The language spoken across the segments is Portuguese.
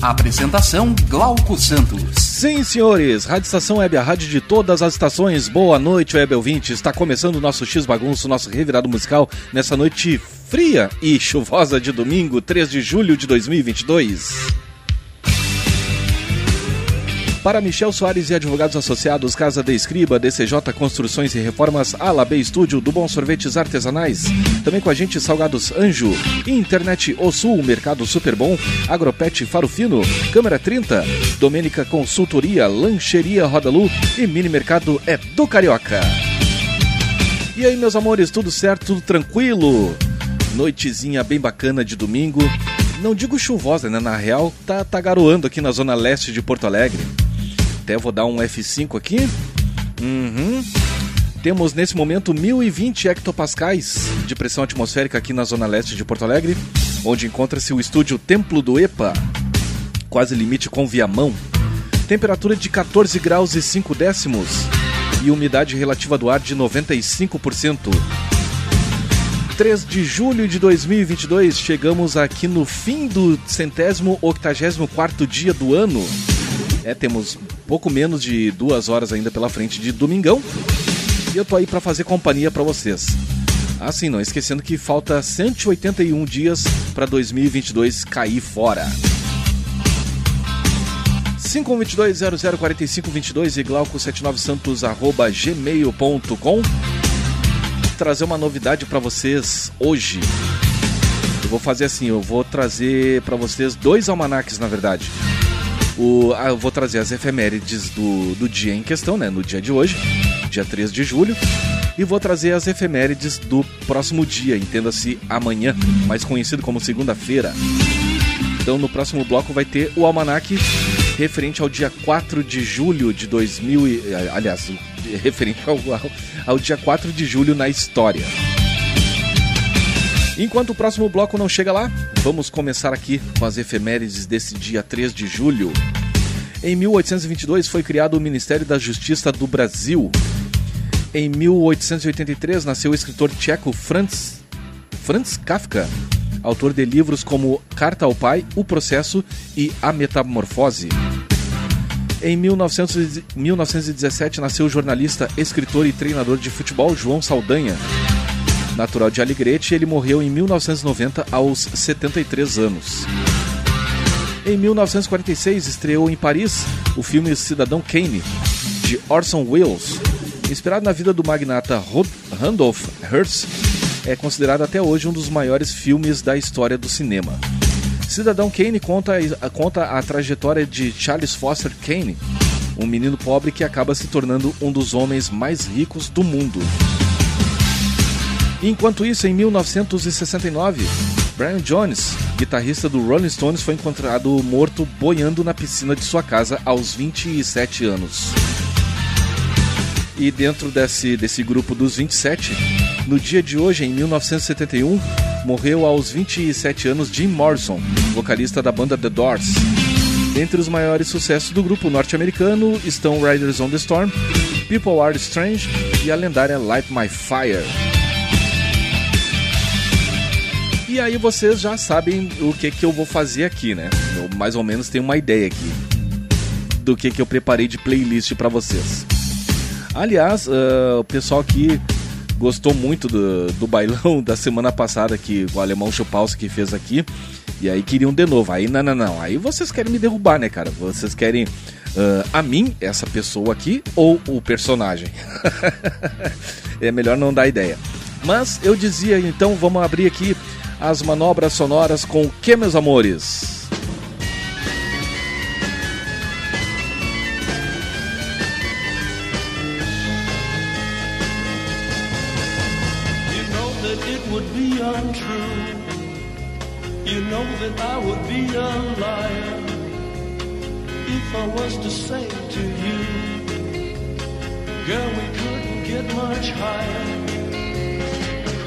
Apresentação Glauco Santos. Sim, senhores, Rádio Estação Web, a rádio de todas as estações. Boa noite, Web ouvinte. Está começando o nosso X Bagunço, nosso revirado musical, nessa noite fria e chuvosa de domingo, 3 de julho de 2022. Para Michel Soares e advogados associados, Casa de Escriba, DCJ Construções e Reformas, Alab Estúdio, do Bom Sorvetes Artesanais. Também com a gente Salgados Anjo, Internet O Sul, Mercado Super Bom, Agropet Faro Fino, Câmara 30, Domênica Consultoria, Lancheria Rodalu e Mini Mercado é do Carioca. E aí, meus amores, tudo certo, tudo tranquilo? Noitezinha bem bacana de domingo. Não digo chuvosa, né? Na real, tá, tá garoando aqui na zona leste de Porto Alegre. Até vou dar um F5 aqui. Uhum. Temos nesse momento 1020 hectopascais de pressão atmosférica aqui na zona leste de Porto Alegre, onde encontra-se o estúdio Templo do EPA, quase limite com Viamão. Temperatura de 14 graus e 5 décimos e umidade relativa do ar de 95%. 3 de julho de 2022, chegamos aqui no fim do centésimo octagésimo quarto dia do ano. É, temos pouco menos de duas horas ainda pela frente de domingão. E eu tô aí para fazer companhia para vocês. Assim, não esquecendo que falta 181 dias para 2022 cair fora. 522-004522 e glauco79santos arroba gmail.com Trazer uma novidade para vocês hoje. Eu vou fazer assim, eu vou trazer para vocês dois almanaques, na verdade. O, ah, eu vou trazer as efemérides do, do dia em questão, né? No dia de hoje, dia 3 de julho. E vou trazer as efemérides do próximo dia, entenda-se amanhã, mais conhecido como segunda-feira. Então no próximo bloco vai ter o almanaque referente ao dia 4 de julho de 2000 e, aliás, referente ao, ao, ao dia 4 de julho na história. Enquanto o próximo bloco não chega lá, vamos começar aqui com as efemérides desse dia 3 de julho. Em 1822 foi criado o Ministério da Justiça do Brasil. Em 1883 nasceu o escritor tcheco Franz, Franz Kafka, autor de livros como Carta ao Pai, O Processo e A Metamorfose. Em 1900, 1917 nasceu o jornalista, escritor e treinador de futebol João Saldanha. Natural de Alegrete, ele morreu em 1990 aos 73 anos. Em 1946 estreou em Paris o filme Cidadão Kane, de Orson Welles. Inspirado na vida do magnata Randolph Hearst, é considerado até hoje um dos maiores filmes da história do cinema. Cidadão Kane conta, conta a trajetória de Charles Foster Kane, um menino pobre que acaba se tornando um dos homens mais ricos do mundo. Enquanto isso, em 1969, Brian Jones, guitarrista do Rolling Stones, foi encontrado morto boiando na piscina de sua casa aos 27 anos. E dentro desse, desse grupo dos 27, no dia de hoje, em 1971, morreu aos 27 anos Jim Morrison, vocalista da banda The Doors. Entre os maiores sucessos do grupo norte-americano estão Riders on the Storm, People Are Strange e a lendária Light My Fire. E aí vocês já sabem o que, que eu vou fazer aqui, né? Eu mais ou menos tenho uma ideia aqui do que, que eu preparei de playlist para vocês. Aliás, uh, o pessoal aqui gostou muito do, do bailão da semana passada que o alemão Chupalski fez aqui. E aí queriam de novo. Aí não, não, não. Aí vocês querem me derrubar, né, cara? Vocês querem uh, a mim, essa pessoa aqui, ou o personagem? é melhor não dar ideia. Mas eu dizia, então vamos abrir aqui as manobras sonoras com o que, meus amores? You know that I would be a liar if I was to say to you, girl, we couldn't get much higher.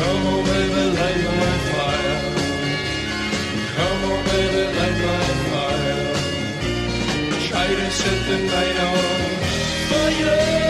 Come on, baby, light my fire. Come on, baby, light my fire. Try to set the night on fire.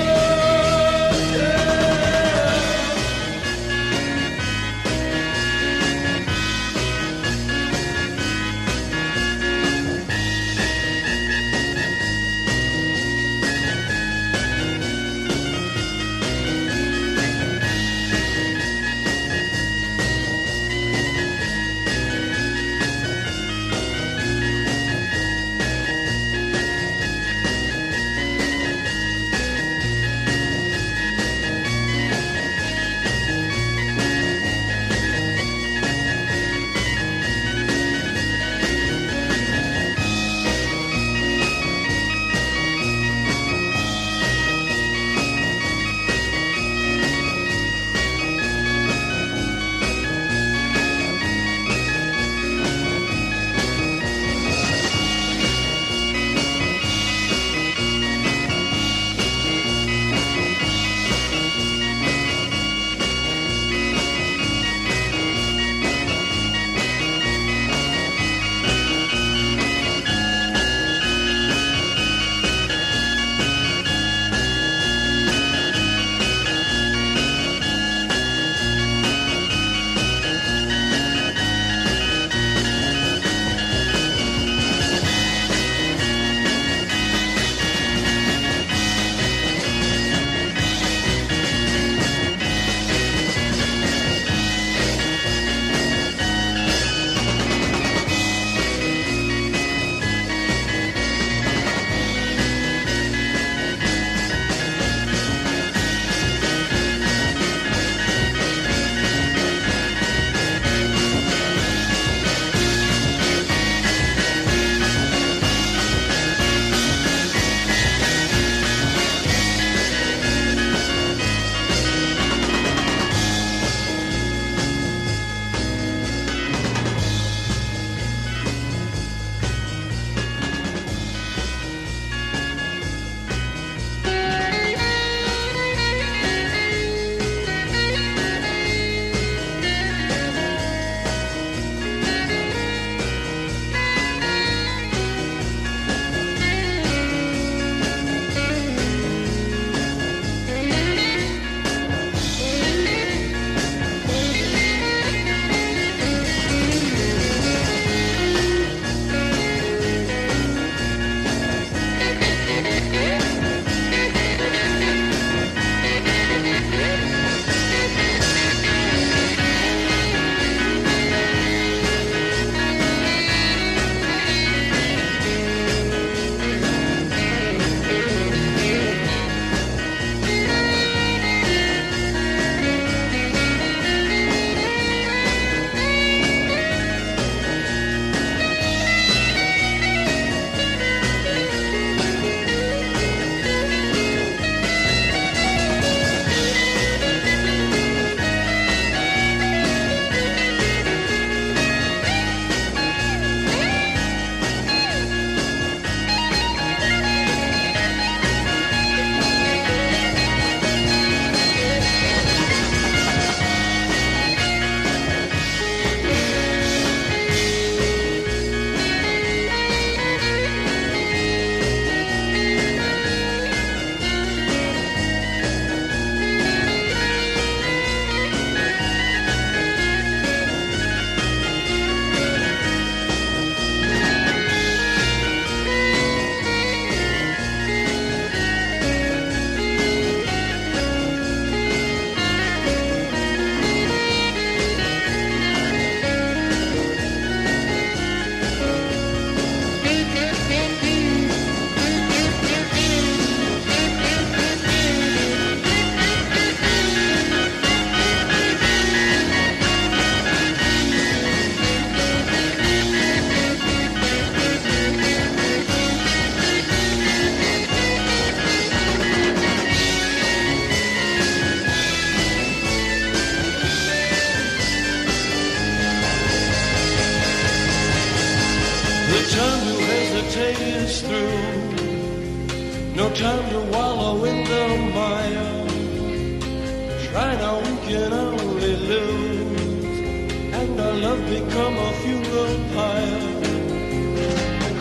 love become a funeral pyre.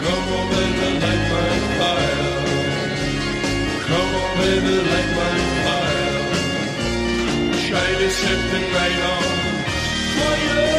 Come on, baby, light my fire. Come on, baby, light my fire. Shine a set the night on fire.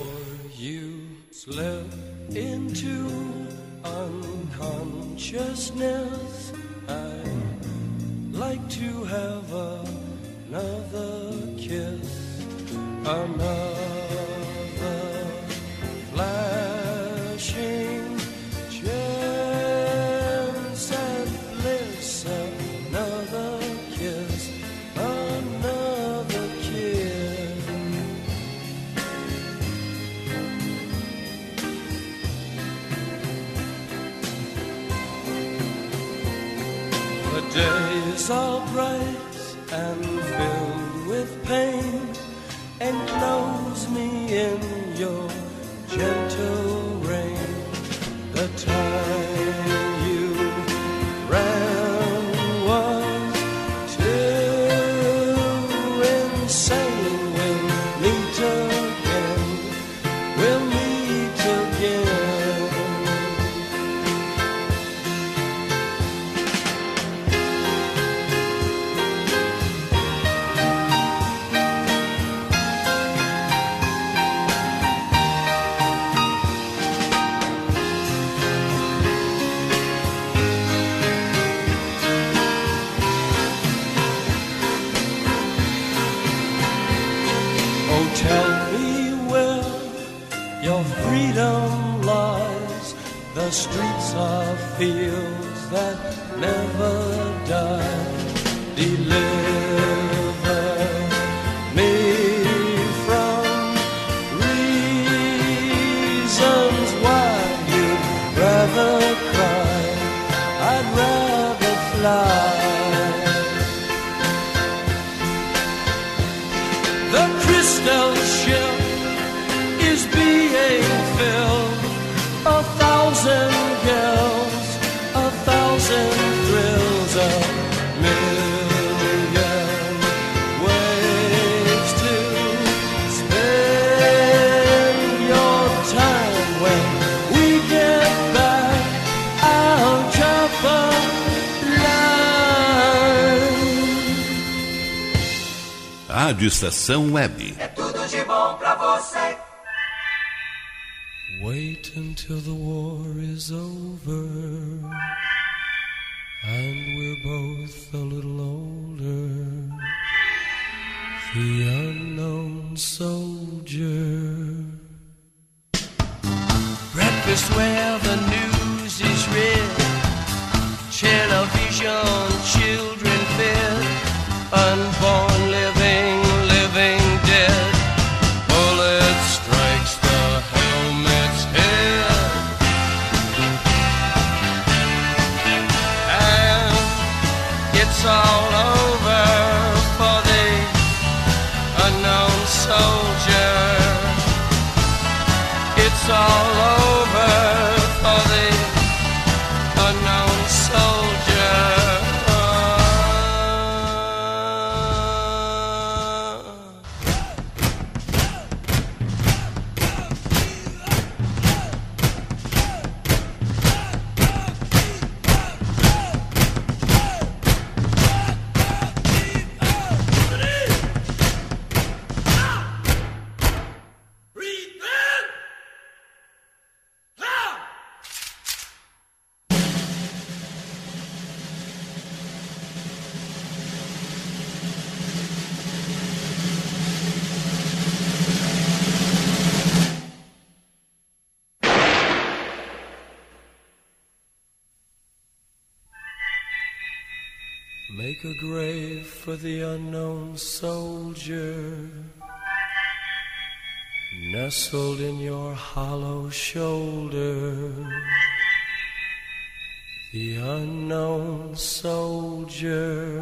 Rádio Estação Web. É tudo de bom pra você. Wait until the war is over. And we're both a little older. The unknown soldier. Breakfast where the news is read. Television, children fed, unborn. for the unknown soldier nestled in your hollow shoulder. The unknown soldier.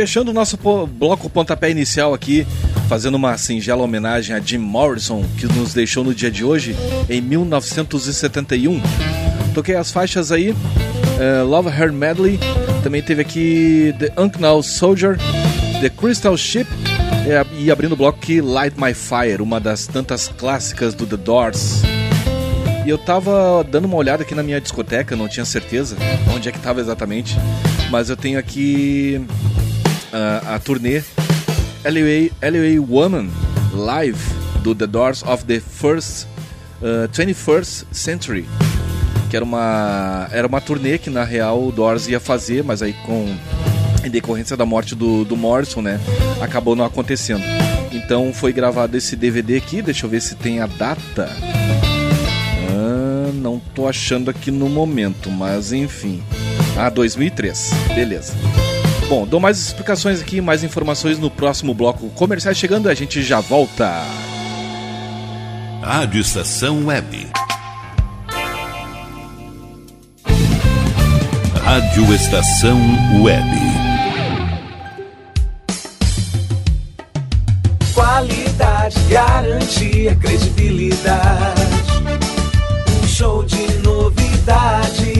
Fechando o nosso bloco pontapé inicial aqui, fazendo uma singela homenagem a Jim Morrison, que nos deixou no dia de hoje, em 1971. Toquei as faixas aí, uh, Love Her Medley, também teve aqui The Unknown Soldier, The Crystal Ship, e abrindo o bloco Light My Fire, uma das tantas clássicas do The Doors. E eu tava dando uma olhada aqui na minha discoteca, não tinha certeza onde é que tava exatamente, mas eu tenho aqui uh, a turnê LA, LA Woman Live do The Doors of the First uh, 21st Century, que era uma era uma turnê que na real o Doors ia fazer, mas aí com em decorrência da morte do, do Morrison, né, acabou não acontecendo. Então foi gravado esse DVD aqui, deixa eu ver se tem a data não tô achando aqui no momento, mas enfim. Ah, 2003. Beleza. Bom, dou mais explicações aqui, mais informações no próximo bloco comercial chegando, a gente já volta. Rádio Estação Web. Rádio Estação Web. Qualidade, garantia, credibilidade show de novidades.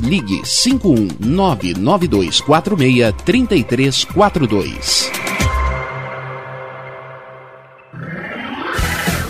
ligue 51992463342.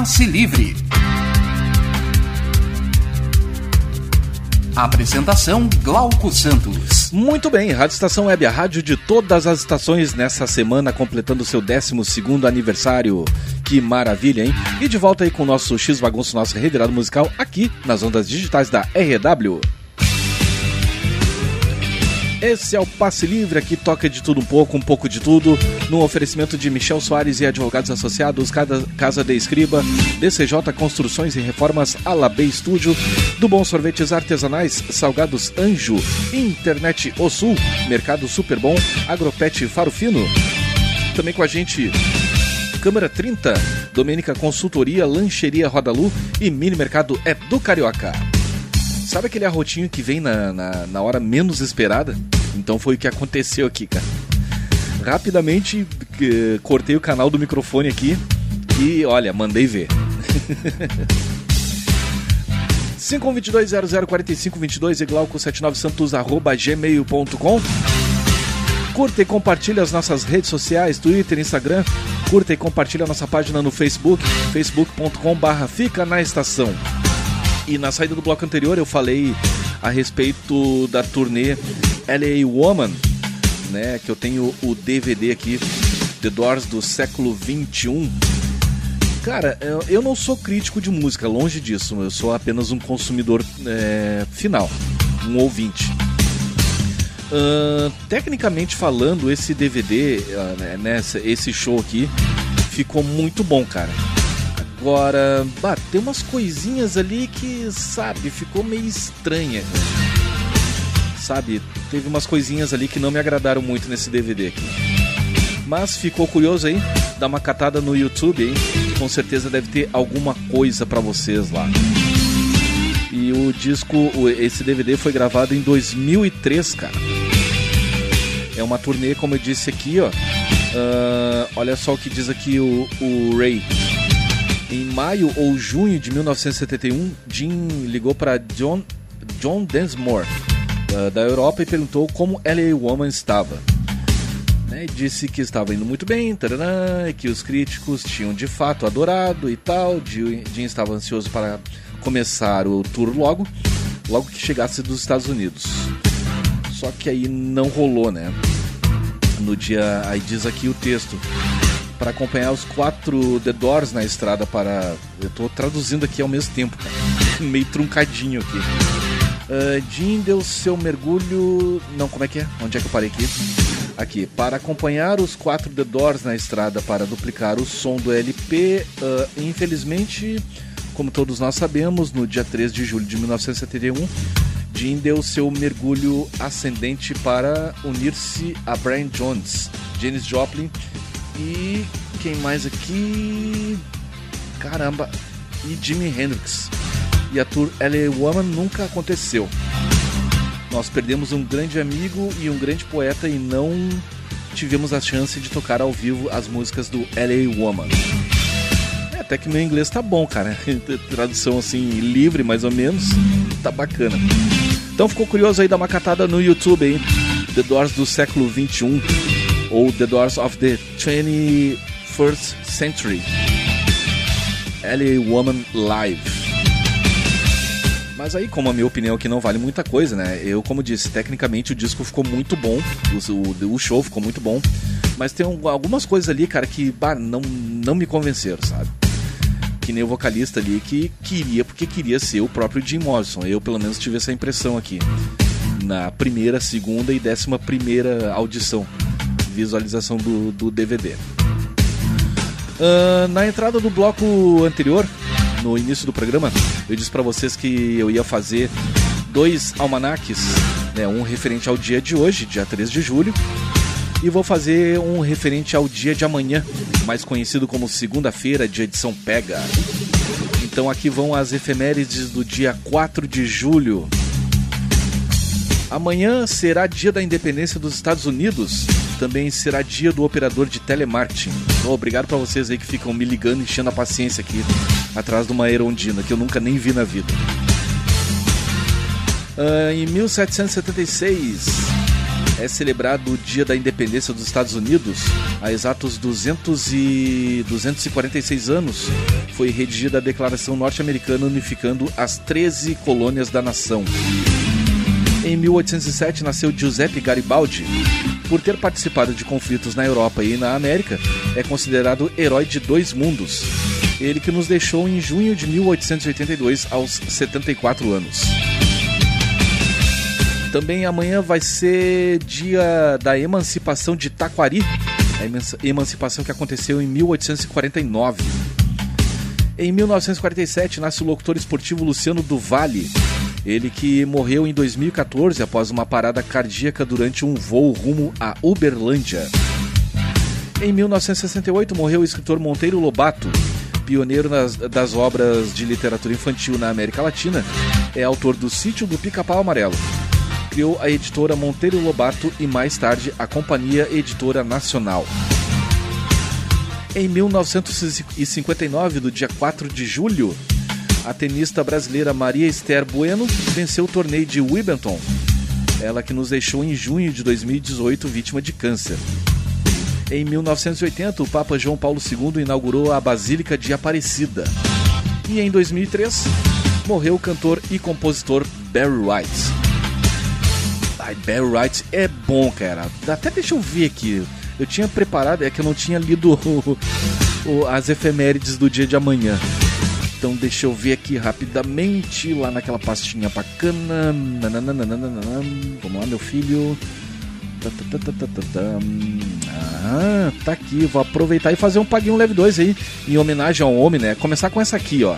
Passe Livre. Apresentação Glauco Santos. Muito bem, Rádio Estação Web, a rádio de todas as estações nessa semana, completando seu 12 aniversário. Que maravilha, hein? E de volta aí com o nosso X Bagunço, nosso revirado musical, aqui nas ondas digitais da RW. Esse é o Passe Livre, aqui toca de tudo um pouco, um pouco de tudo, no oferecimento de Michel Soares e Advogados Associados, Casa de Escriba, DCJ Construções e Reformas, Alabê Estúdio, do Bom Sorvetes Artesanais, Salgados Anjo, Internet O Sul, Mercado Super Bom, Agropet Faro Fino. Também com a gente Câmara 30, Domênica Consultoria, Lancheria Rodalu e Mini Mercado é do Carioca. Sabe aquele arrotinho que vem na, na, na hora menos esperada? Então foi o que aconteceu aqui, cara. Rapidamente cortei o canal do microfone aqui e olha, mandei ver. 5122-004522 e glauco79santos arroba gmail.com Curta e compartilhe as nossas redes sociais, Twitter, Instagram. Curta e compartilhe a nossa página no Facebook, facebook.com barra Fica na Estação. E na saída do bloco anterior eu falei a respeito da turnê LA Woman, né? Que eu tenho o DVD aqui, The Doors do século 21. Cara, eu não sou crítico de música, longe disso. Eu sou apenas um consumidor é, final, um ouvinte. Uh, tecnicamente falando, esse DVD, uh, né, nessa, esse show aqui, ficou muito bom, cara. Agora, tem umas coisinhas ali que, sabe, ficou meio estranha. Sabe, teve umas coisinhas ali que não me agradaram muito nesse DVD aqui. Mas ficou curioso aí? Dá uma catada no YouTube, hein? Com certeza deve ter alguma coisa para vocês lá. E o disco, esse DVD foi gravado em 2003, cara. É uma turnê, como eu disse aqui, ó. Uh, olha só o que diz aqui o, o Ray. Em maio ou junho de 1971, Jim ligou para John, John Densmore, uh, da Europa, e perguntou como LA Woman estava. Né, disse que estava indo muito bem, e que os críticos tinham de fato adorado e tal. Jim estava ansioso para começar o tour logo, logo que chegasse dos Estados Unidos. Só que aí não rolou, né? No dia. Aí diz aqui o texto para acompanhar os quatro The Doors na estrada para. Eu estou traduzindo aqui ao mesmo tempo, meio truncadinho aqui. Uh, Jim deu seu mergulho. Não, como é que é? Onde é que eu parei aqui? Aqui, para acompanhar os quatro The Doors na estrada para duplicar o som do LP, uh, infelizmente, como todos nós sabemos, no dia 3 de julho de 1971, Jim deu seu mergulho ascendente para unir-se a Brian Jones, Janis Joplin e quem mais aqui? Caramba! E Jimi Hendrix. E a tour LA Woman nunca aconteceu. Nós perdemos um grande amigo e um grande poeta e não tivemos a chance de tocar ao vivo as músicas do LA Woman. É, até que meu inglês tá bom, cara. Tradução assim, livre mais ou menos. Tá bacana. Então ficou curioso aí dar uma catada no YouTube, hein? The Doors do século 21 ou The Doors of the 21st Century. LA Woman Live. Mas aí, como a minha opinião aqui não vale muita coisa, né? Eu, como disse, tecnicamente o disco ficou muito bom, o, o, show ficou muito bom, mas tem um, algumas coisas ali, cara, que bah, não, não me convenceram, sabe? Que nem o vocalista ali que queria, porque queria ser o próprio Jim Morrison. Eu, pelo menos, tive essa impressão aqui. Na primeira, segunda e décima primeira audição visualização do, do DVD. Uh, na entrada do bloco anterior, no início do programa, eu disse para vocês que eu ia fazer dois almanaques, né, um referente ao dia de hoje, dia 3 de julho, e vou fazer um referente ao dia de amanhã, mais conhecido como segunda-feira, dia de São Pega. Então aqui vão as efemérides do dia 4 de julho. Amanhã será dia da independência dos Estados Unidos também será dia do operador de telemarketing. Oh, obrigado para vocês aí que ficam me ligando, enchendo a paciência aqui atrás de uma Erondina que eu nunca nem vi na vida. Uh, em 1776 é celebrado o Dia da Independência dos Estados Unidos. Há exatos 200 e 246 anos foi redigida a Declaração Norte-Americana unificando as 13 colônias da nação. Em 1807 nasceu Giuseppe Garibaldi, por ter participado de conflitos na Europa e na América, é considerado herói de dois mundos. Ele que nos deixou em junho de 1882 aos 74 anos. Também amanhã vai ser dia da emancipação de Taquari, a emancipação que aconteceu em 1849. Em 1947 nasce o locutor esportivo Luciano Duvalli, ele que morreu em 2014 após uma parada cardíaca durante um voo rumo a Uberlândia. Em 1968 morreu o escritor Monteiro Lobato, pioneiro nas, das obras de literatura infantil na América Latina. É autor do Sítio do Pica-Pau Amarelo. Criou a editora Monteiro Lobato e mais tarde a Companhia Editora Nacional. Em 1959, do dia 4 de julho, a tenista brasileira Maria Esther Bueno venceu o torneio de Wimbledon. Ela que nos deixou em junho de 2018 vítima de câncer. Em 1980, o Papa João Paulo II inaugurou a Basílica de Aparecida. E em 2003, morreu o cantor e compositor Barry White. Ai, Barry White é bom, cara. Até deixa eu ver aqui. Eu tinha preparado, é que eu não tinha lido o, o, as efemérides do dia de amanhã. Então deixa eu ver aqui rapidamente lá naquela pastinha bacana. Vamos lá, meu filho. Ah, tá aqui. Vou aproveitar e fazer um Paguinho Leve 2 aí, em homenagem ao homem, né? Começar com essa aqui, ó.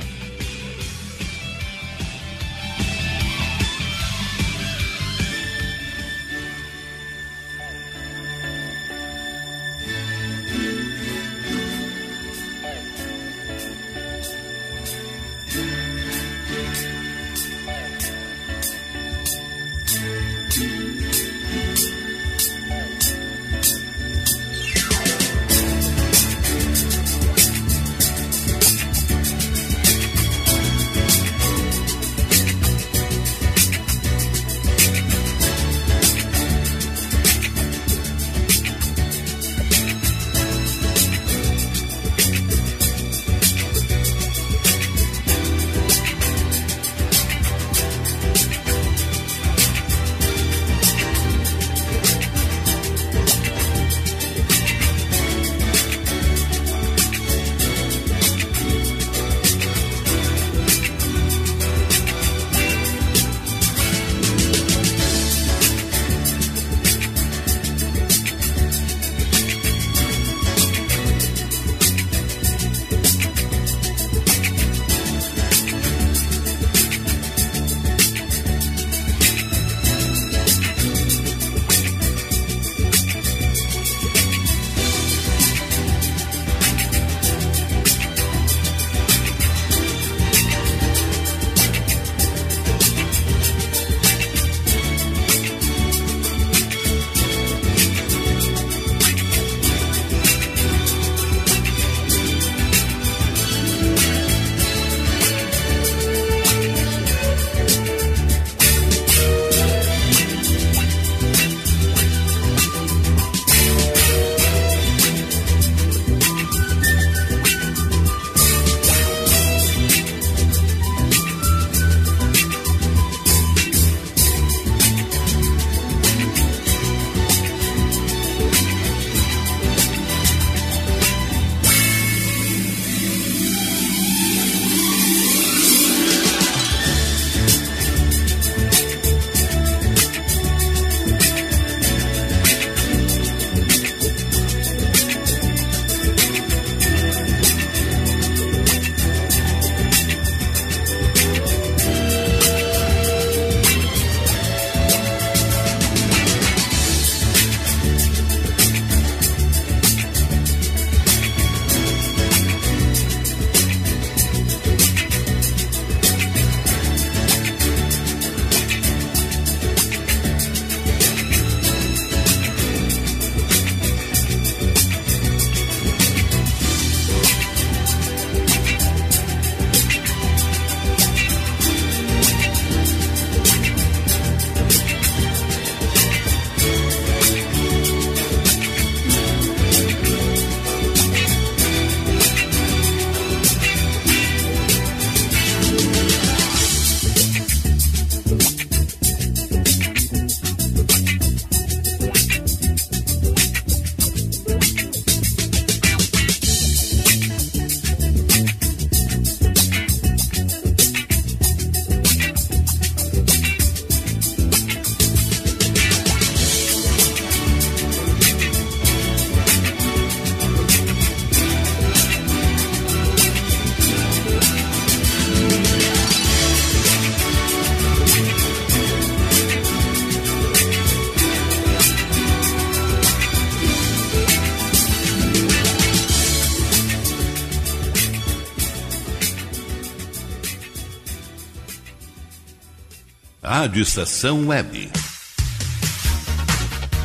Rádio Estação Web.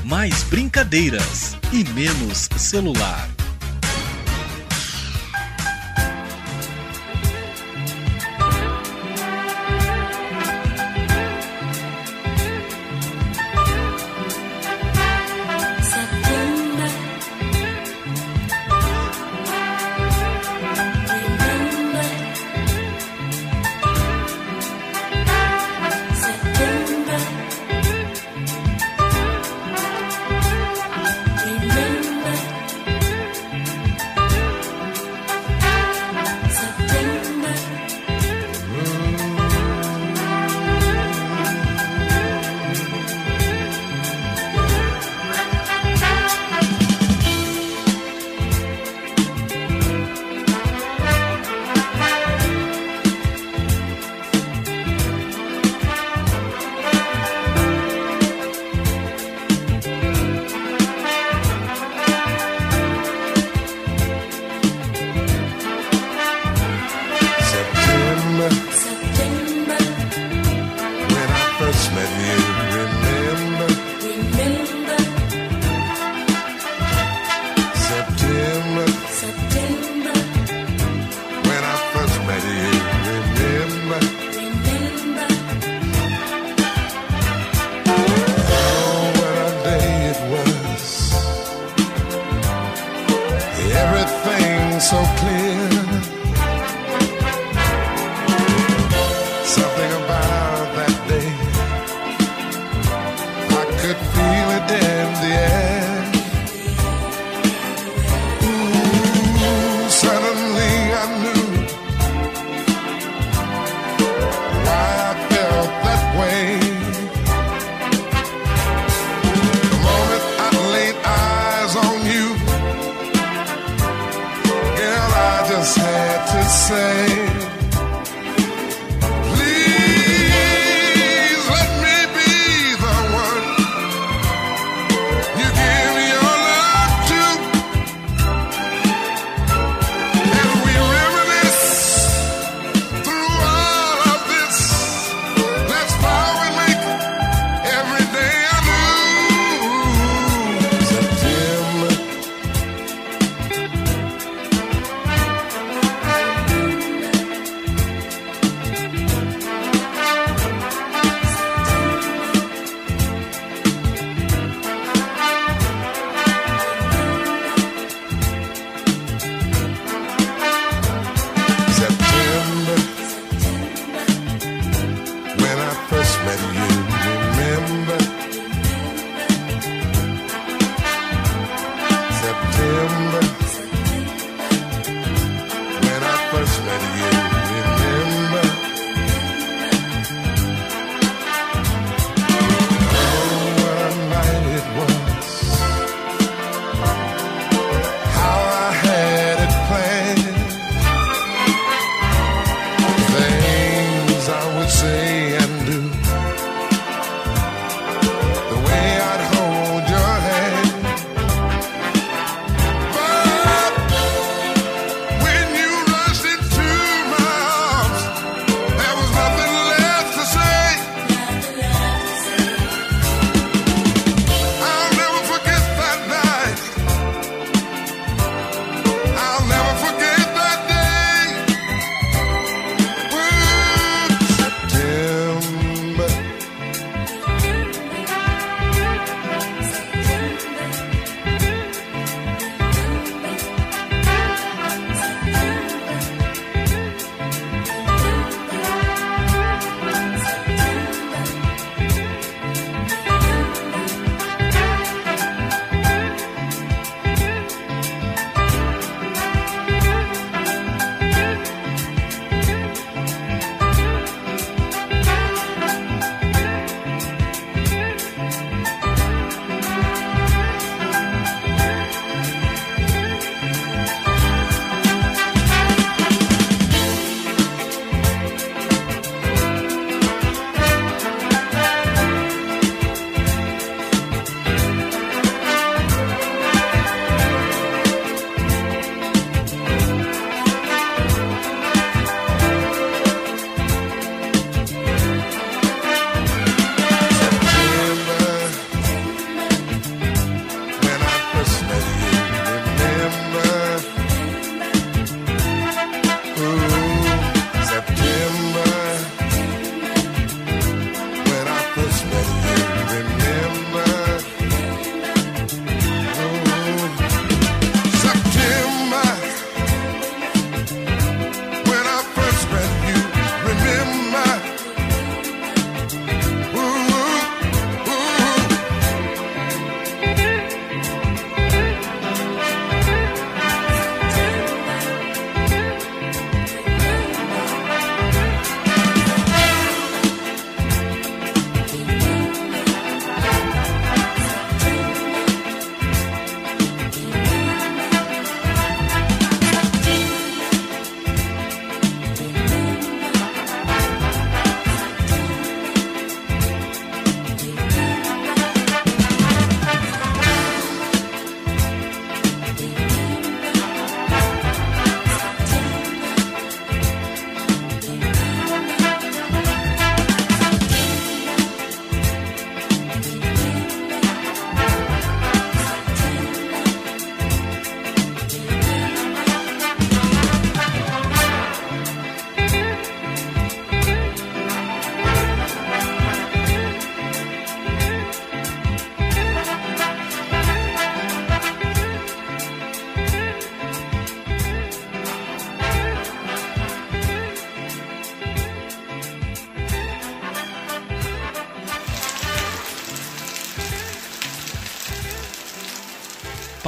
Mais brincadeiras e menos celular.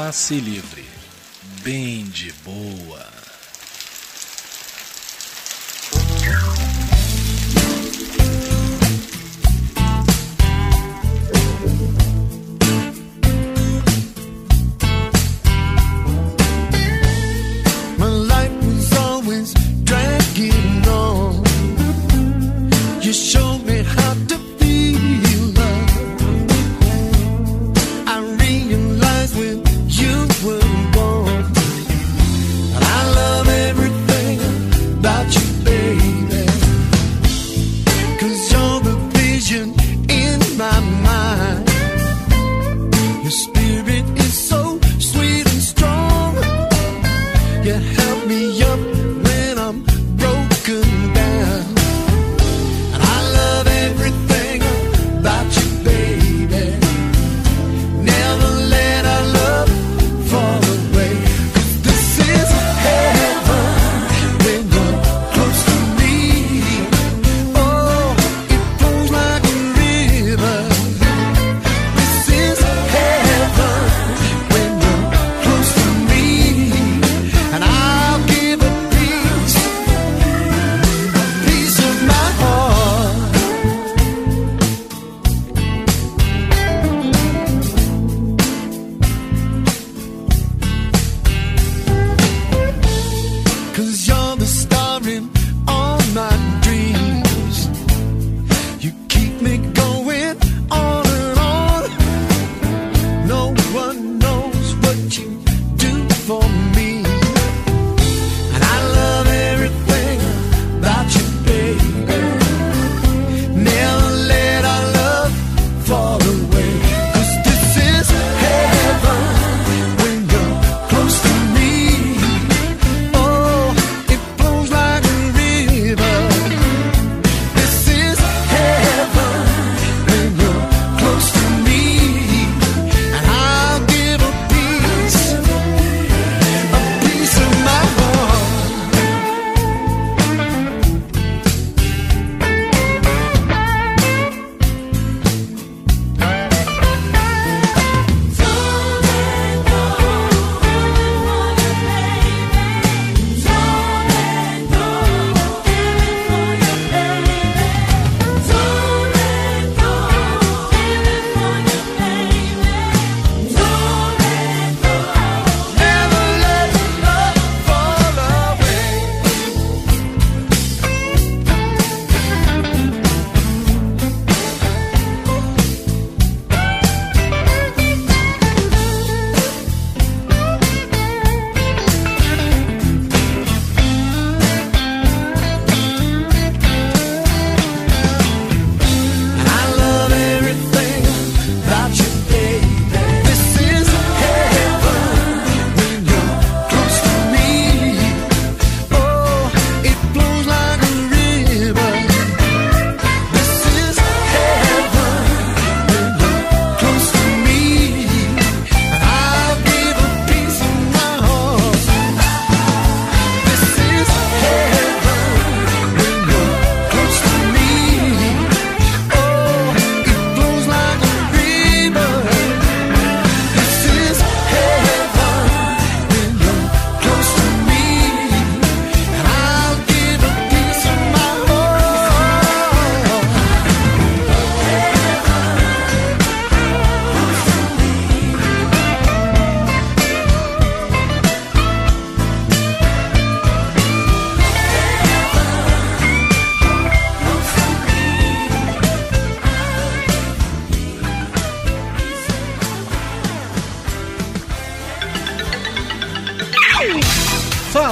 Passe livre. Bem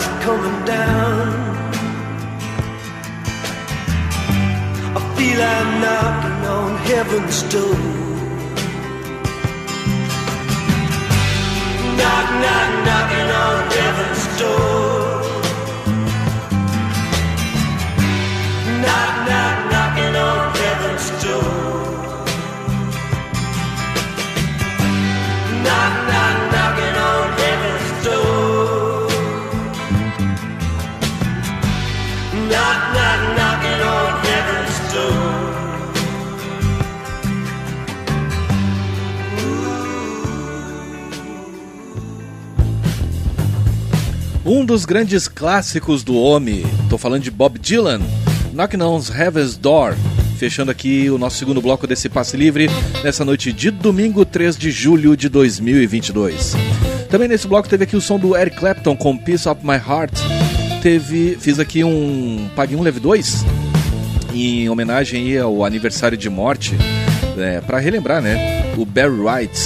Is coming down. I feel I'm knocking on heaven's door. Knock, knock, knocking on heaven's door. Knock, knock, knocking on heaven's door. Knock, knock, Um dos grandes clássicos do homem, tô falando de Bob Dylan, Knocking on Heaven's Door, fechando aqui o nosso segundo bloco desse passe livre nessa noite de domingo 3 de julho de 2022. Também nesse bloco teve aqui o som do Eric Clapton com Piece of My Heart. Teve, fiz aqui um Pague um Leve 2 em homenagem ao aniversário de morte, é, para relembrar, né, o Barry White.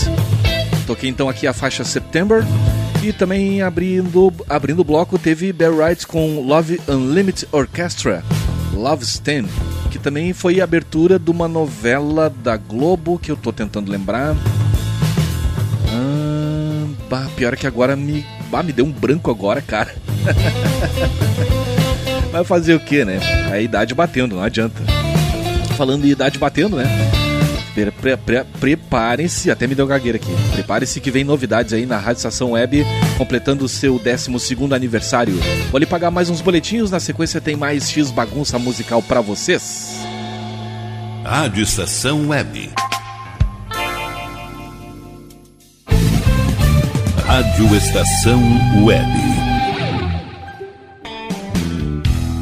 Toquei então aqui a faixa September e também abrindo, abrindo o bloco teve Barry White com Love Unlimited Orchestra, Love Stand, que também foi a abertura de uma novela da Globo que eu tô tentando lembrar. Ah, bah, pior é que agora me, bah, me deu um branco agora, cara. Vai fazer o que, né? A idade batendo, não adianta. Falando em idade batendo, né? Pre- pre- pre- Preparem-se, até me deu gagueira aqui. Preparem-se que vem novidades aí na Rádio Estação Web, completando o seu 12 aniversário. Vou lhe pagar mais uns boletinhos, na sequência tem mais X bagunça musical pra vocês. Rádio Estação Web. Rádio Estação Web.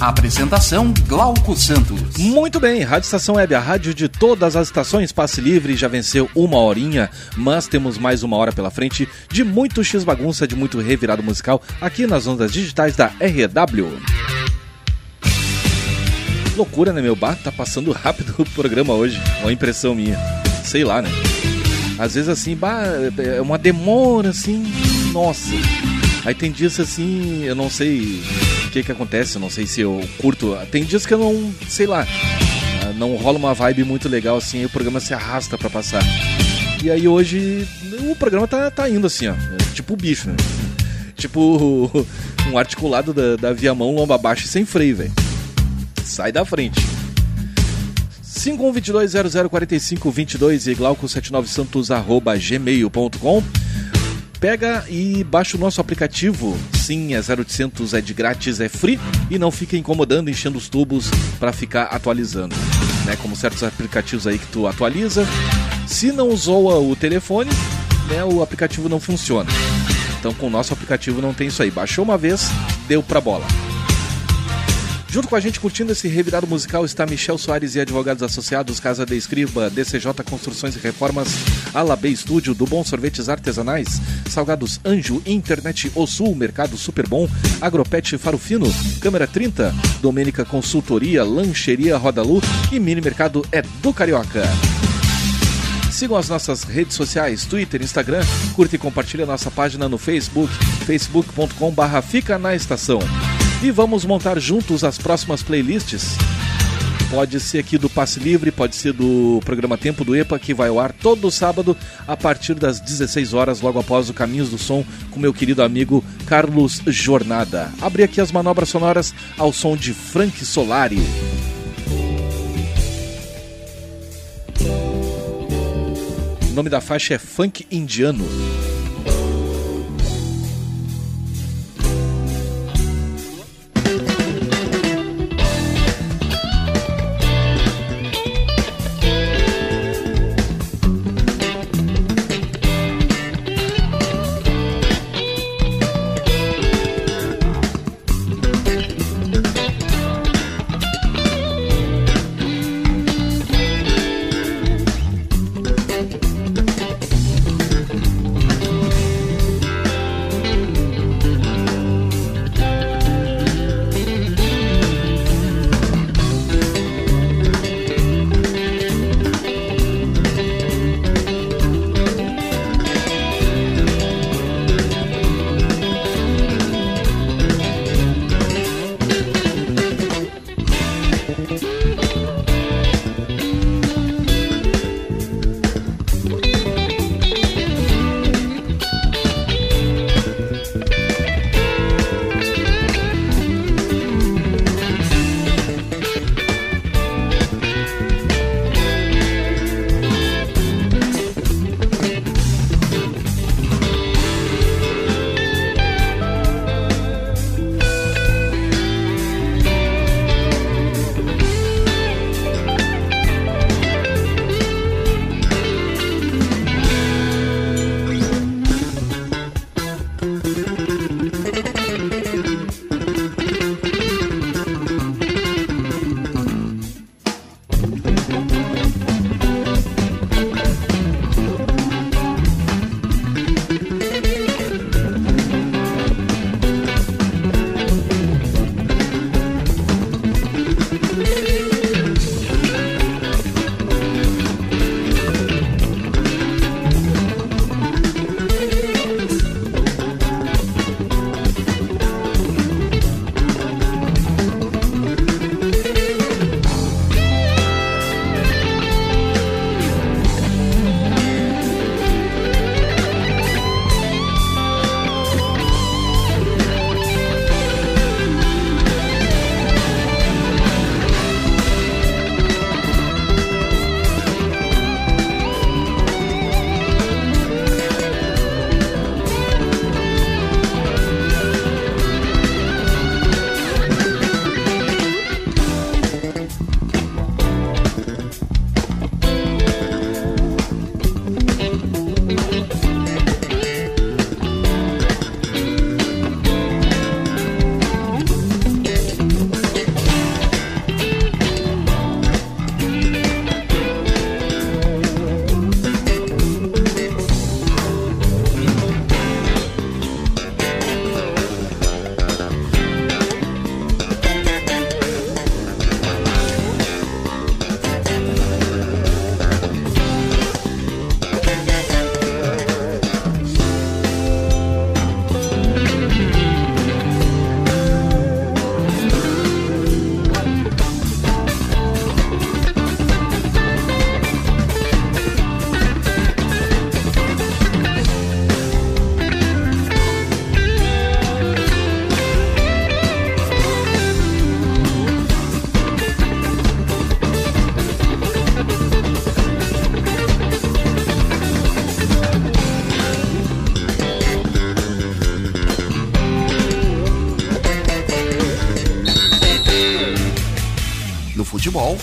Apresentação Glauco Santos. Muito bem, Rádio Estação Web, a rádio de todas as estações, passe livre, já venceu uma horinha, mas temos mais uma hora pela frente de muito X bagunça, de muito revirado musical aqui nas ondas digitais da RW. Loucura, né, meu? Bah, tá passando rápido o programa hoje, uma impressão minha. Sei lá, né? Às vezes assim, bah, é uma demora assim, nossa. Aí tem dias assim, eu não sei que que acontece, não sei se eu curto. Tem dias que eu não, sei lá, não rola uma vibe muito legal assim, aí o programa se arrasta pra passar. E aí hoje o programa tá, tá indo assim, ó, é tipo o bicho, né? Tipo um articulado da, da Viamão lomba abaixo e sem freio, velho. Sai da frente. 5122-004522 e glauco79santos arroba gmail.com Pega e baixa o nosso aplicativo. Sim, é 0800, é de grátis, é free e não fica incomodando, enchendo os tubos para ficar atualizando. Né? Como certos aplicativos aí que tu atualiza. Se não zoa o telefone, né, o aplicativo não funciona. Então com o nosso aplicativo não tem isso aí. Baixou uma vez, deu pra bola. Junto com a gente curtindo esse revirado musical está Michel Soares e advogados associados Casa de Escriba, DCJ Construções e Reformas, Alabê Estúdio, do Bom Sorvetes Artesanais, Salgados Anjo, Internet O Sul, Mercado Super Bom, Agropet Farufino, Câmera 30, Domênica Consultoria, Lancheria Rodalu e Mini Mercado é do Carioca. Sigam as nossas redes sociais, Twitter, Instagram, curta e compartilhe a nossa página no Facebook, facebook.com barra Fica na Estação. E vamos montar juntos as próximas playlists. Pode ser aqui do Passe Livre, pode ser do programa Tempo do EPA, que vai ao ar todo sábado a partir das 16 horas, logo após o Caminhos do Som, com meu querido amigo Carlos Jornada. Abri aqui as manobras sonoras ao som de Frank Solari. O nome da faixa é Funk Indiano.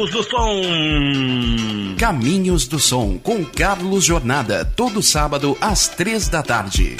Caminhos do Som. Caminhos do Som com Carlos Jornada, todo sábado às três da tarde.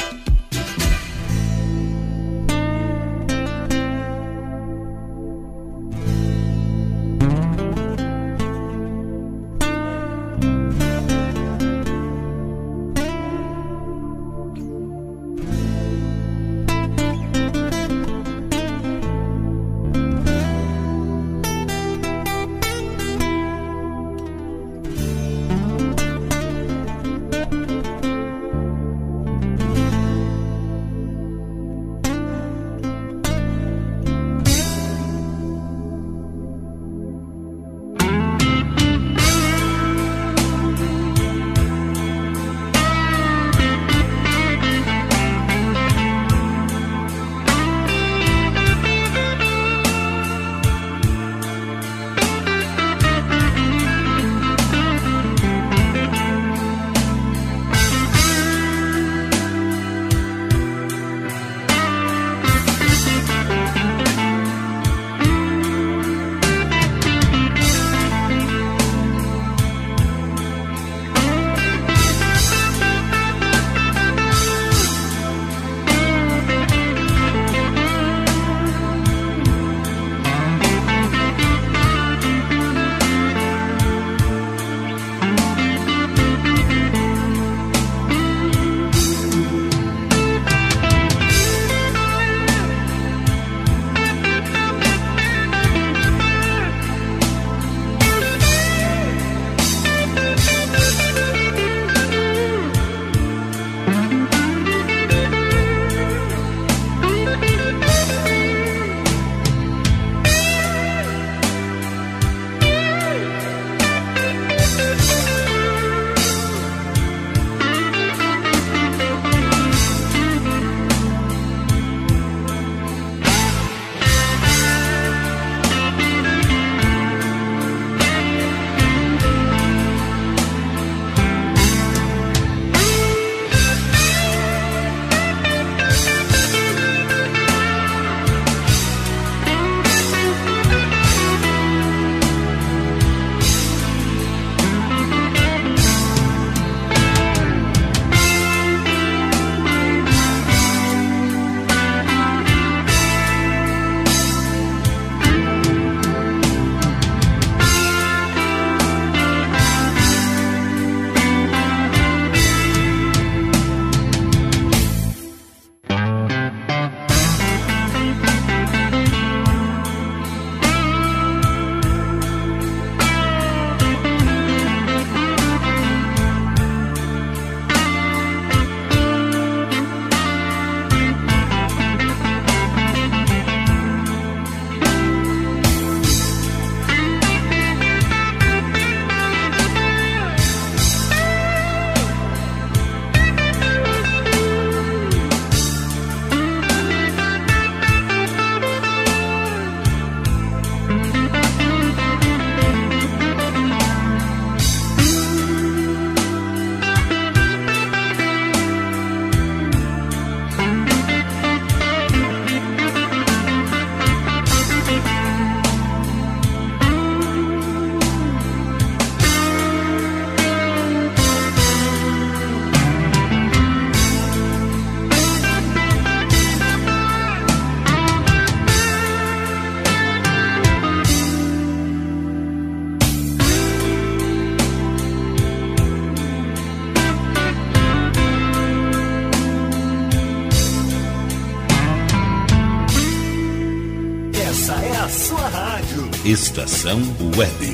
Estação Web.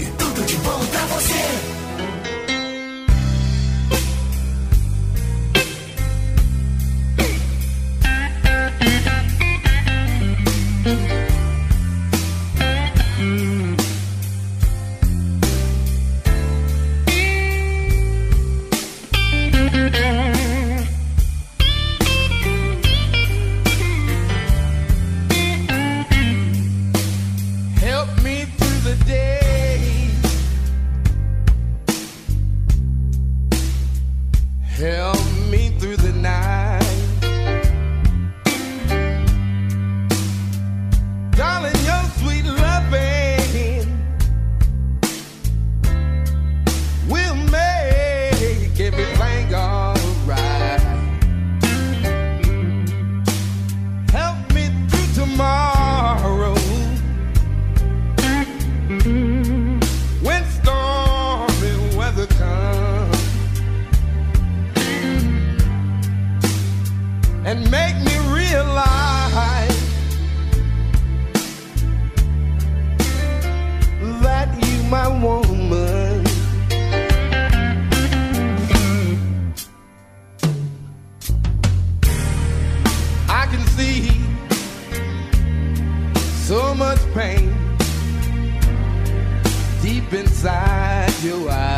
deep inside your eyes.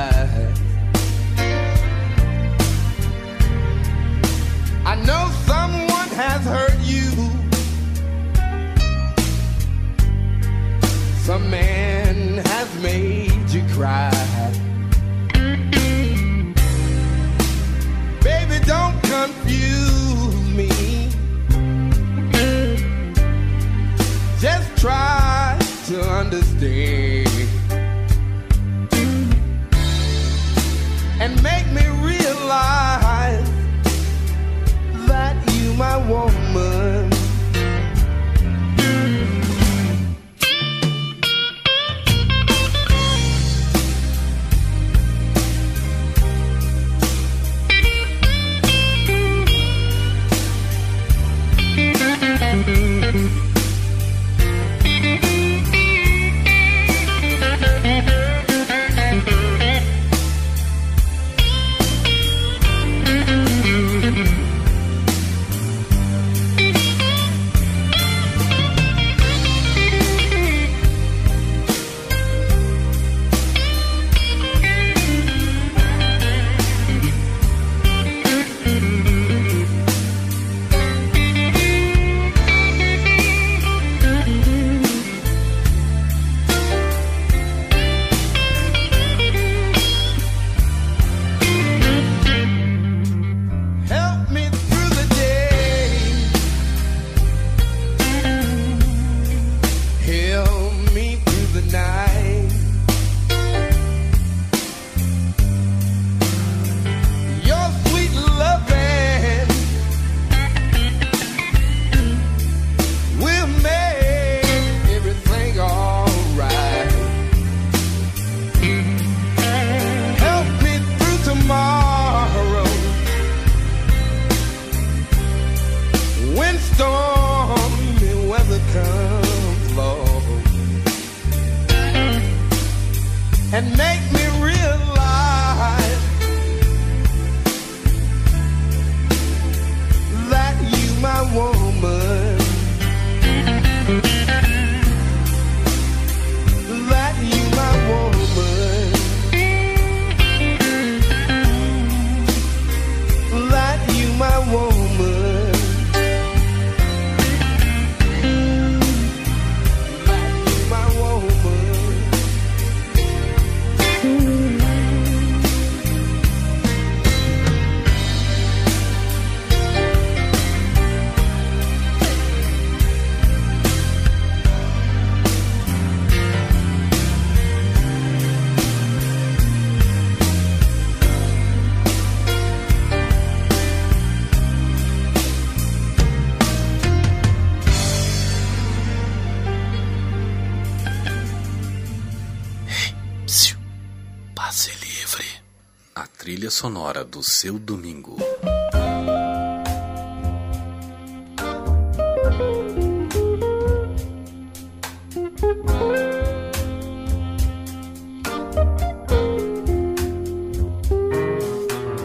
sonora do seu domingo.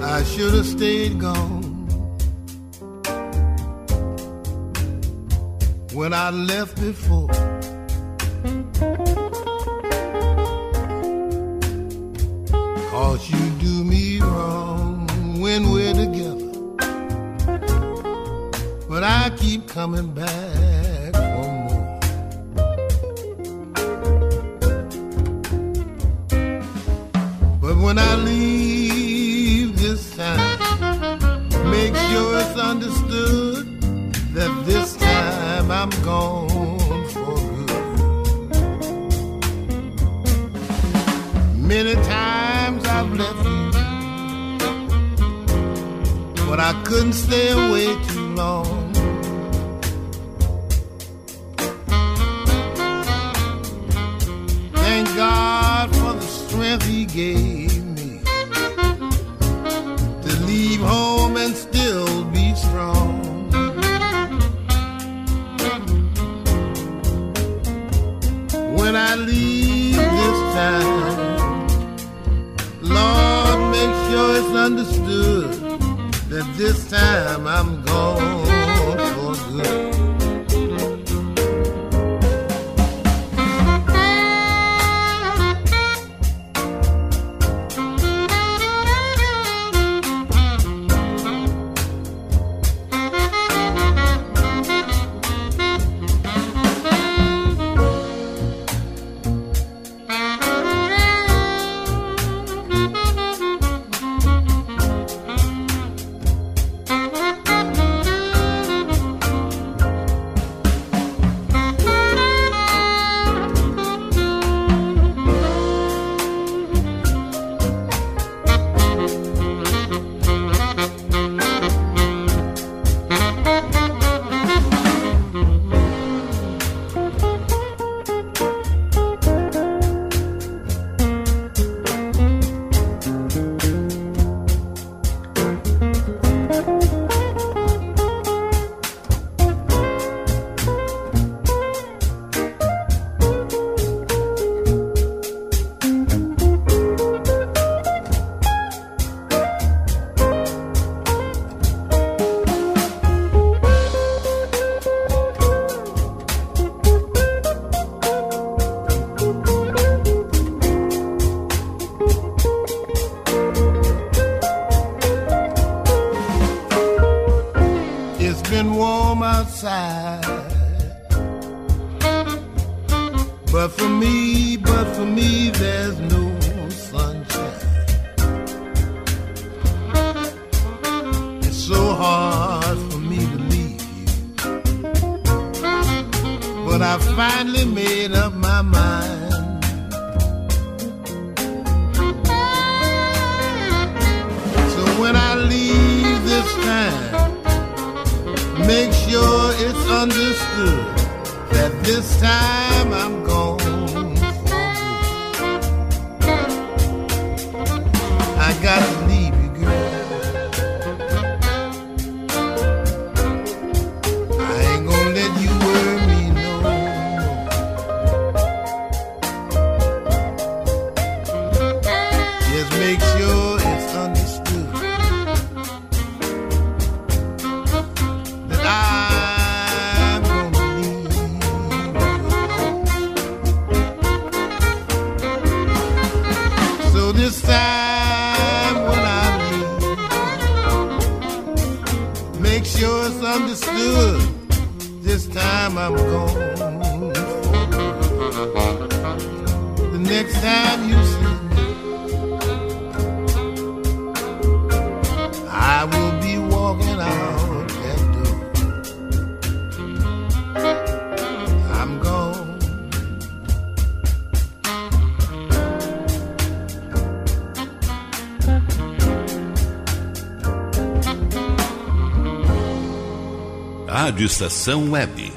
I should have stayed gone when I left before. Cause you do me wrong when we're together. But I keep coming back for more. But when I leave this time, make sure it's understood that this time I'm gone. I couldn't stay awake. Estação Web.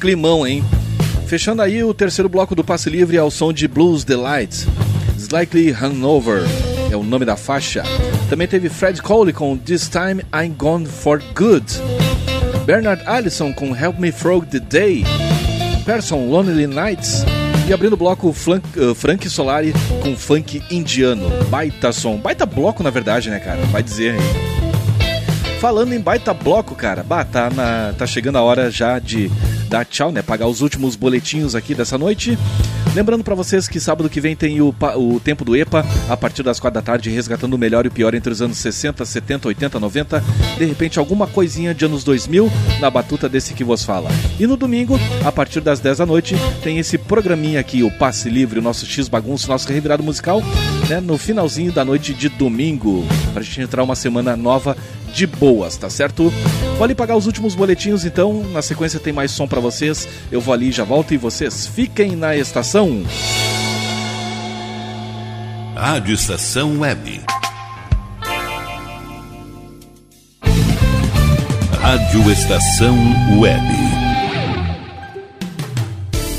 Climão, hein? Fechando aí o terceiro bloco do passe livre ao som de Blues Delight. Slightly Hanover é o nome da faixa. Também teve Fred Cole com This Time I'm Gone for Good. Bernard Allison com Help Me Frog the Day. Person Lonely Nights. E abrindo o bloco Flank- uh, Frank Solari com funk indiano. Baita som. Baita bloco, na verdade, né, cara? Vai dizer aí. Falando em baita bloco, cara, bah, tá, na- tá chegando a hora já de dar tchau, né? Pagar os últimos boletinhos aqui dessa noite. Lembrando pra vocês que sábado que vem tem o, o Tempo do EPA, a partir das quatro da tarde, resgatando o melhor e o pior entre os anos 60, 70, 80, 90. De repente, alguma coisinha de anos 2000 na batuta desse que vos fala. E no domingo, a partir das 10 da noite, tem esse programinha aqui, o Passe Livre, o nosso X Bagunço, nosso revirado musical, né? No finalzinho da noite de domingo, pra gente entrar uma semana nova de boas, tá certo? Vou ali pagar os últimos boletinhos então, na sequência tem mais som pra vocês. Eu vou ali já volto e vocês fiquem na estação. Rádio Estação Web. Rádio Estação Web.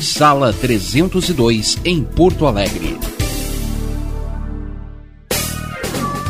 sala 302, em Porto Alegre.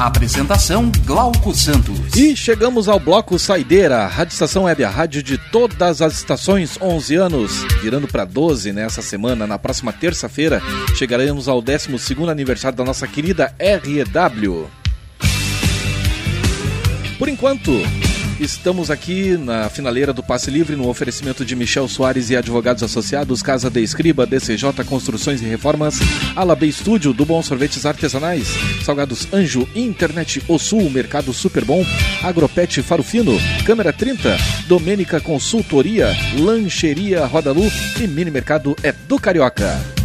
Apresentação Glauco Santos. E chegamos ao bloco Saideira, Rádio Estação Web, a rádio de todas as estações, 11 anos, virando para 12 nessa semana. Na próxima terça-feira chegaremos ao 12 aniversário da nossa querida REW. Por enquanto, Estamos aqui na finaleira do Passe Livre no oferecimento de Michel Soares e advogados associados, Casa de Escriba, DCJ Construções e Reformas, Alab Estúdio, do Bom Sorvetes Artesanais, Salgados Anjo, Internet O Sul, Mercado Super Bom, Agropet Farufino, Câmera 30, Domênica Consultoria, Lancheria Rodalu e Mini Mercado é do Carioca.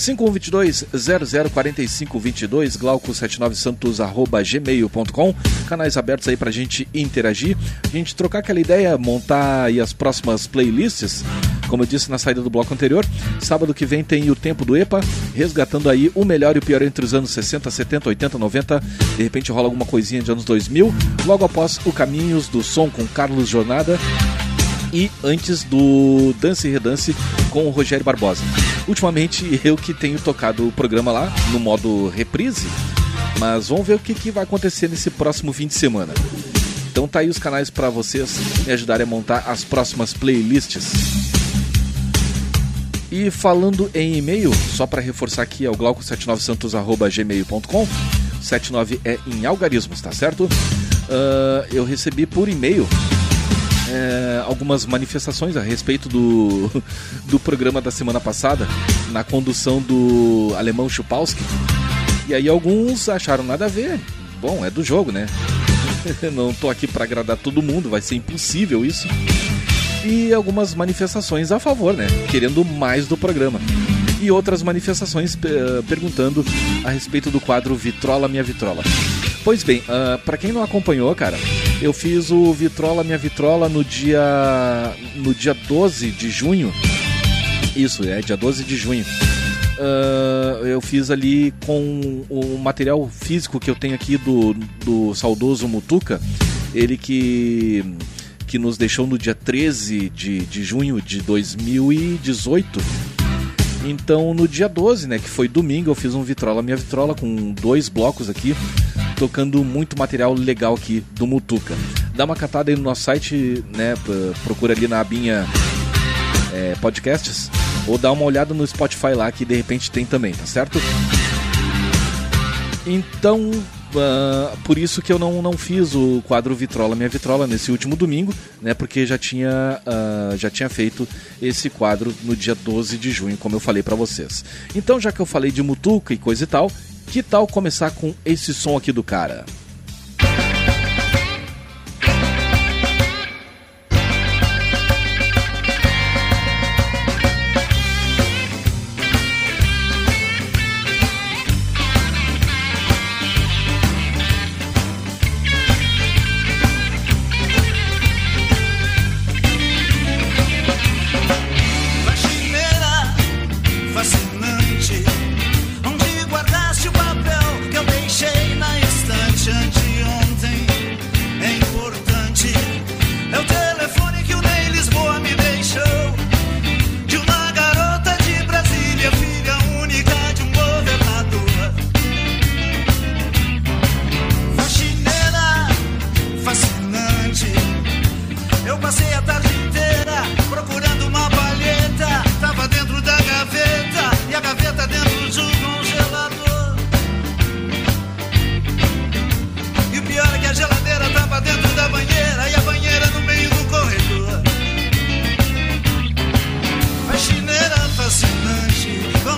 5122-004522, glauco79santos, arroba gmail.com. Canais abertos aí pra gente interagir, a gente trocar aquela ideia, montar aí as próximas playlists. Como eu disse na saída do bloco anterior, sábado que vem tem o Tempo do EPA, resgatando aí o melhor e o pior entre os anos 60, 70, 80, 90. De repente rola alguma coisinha de anos 2000. Logo após o Caminhos do Som com Carlos Jornada e antes do Dance e Redance com o Rogério Barbosa. Ultimamente eu que tenho tocado o programa lá no modo reprise, mas vamos ver o que, que vai acontecer nesse próximo fim de semana. Então tá aí os canais para vocês me ajudarem a montar as próximas playlists. E falando em e-mail, só para reforçar aqui é o glauco79santos@gmail.com. 79 é em algarismos, tá certo? Uh, eu recebi por e-mail é, algumas manifestações a respeito do, do programa da semana passada, na condução do alemão Chupalski. E aí alguns acharam nada a ver. Bom, é do jogo, né? Não tô aqui para agradar todo mundo, vai ser impossível isso. E algumas manifestações a favor, né? Querendo mais do programa. E outras manifestações uh, perguntando a respeito do quadro Vitrola Minha Vitrola. Pois bem, uh, para quem não acompanhou, cara, eu fiz o Vitrola Minha Vitrola no dia no dia 12 de junho. Isso, é dia 12 de junho. Uh, eu fiz ali com o material físico que eu tenho aqui do, do saudoso Mutuca, ele que, que nos deixou no dia 13 de, de junho de 2018. Então, no dia 12, né, que foi domingo, eu fiz um Vitrola Minha Vitrola com dois blocos aqui tocando muito material legal aqui do Mutuca. Dá uma catada aí no nosso site, né? Procura ali na abinha é, podcasts ou dá uma olhada no Spotify lá que de repente tem também, tá certo? Então, uh, por isso que eu não, não fiz o quadro Vitrola Minha Vitrola nesse último domingo, né? Porque já tinha, uh, já tinha feito esse quadro no dia 12 de junho, como eu falei para vocês. Então, já que eu falei de Mutuca e coisa e tal, que tal começar com esse som aqui do cara?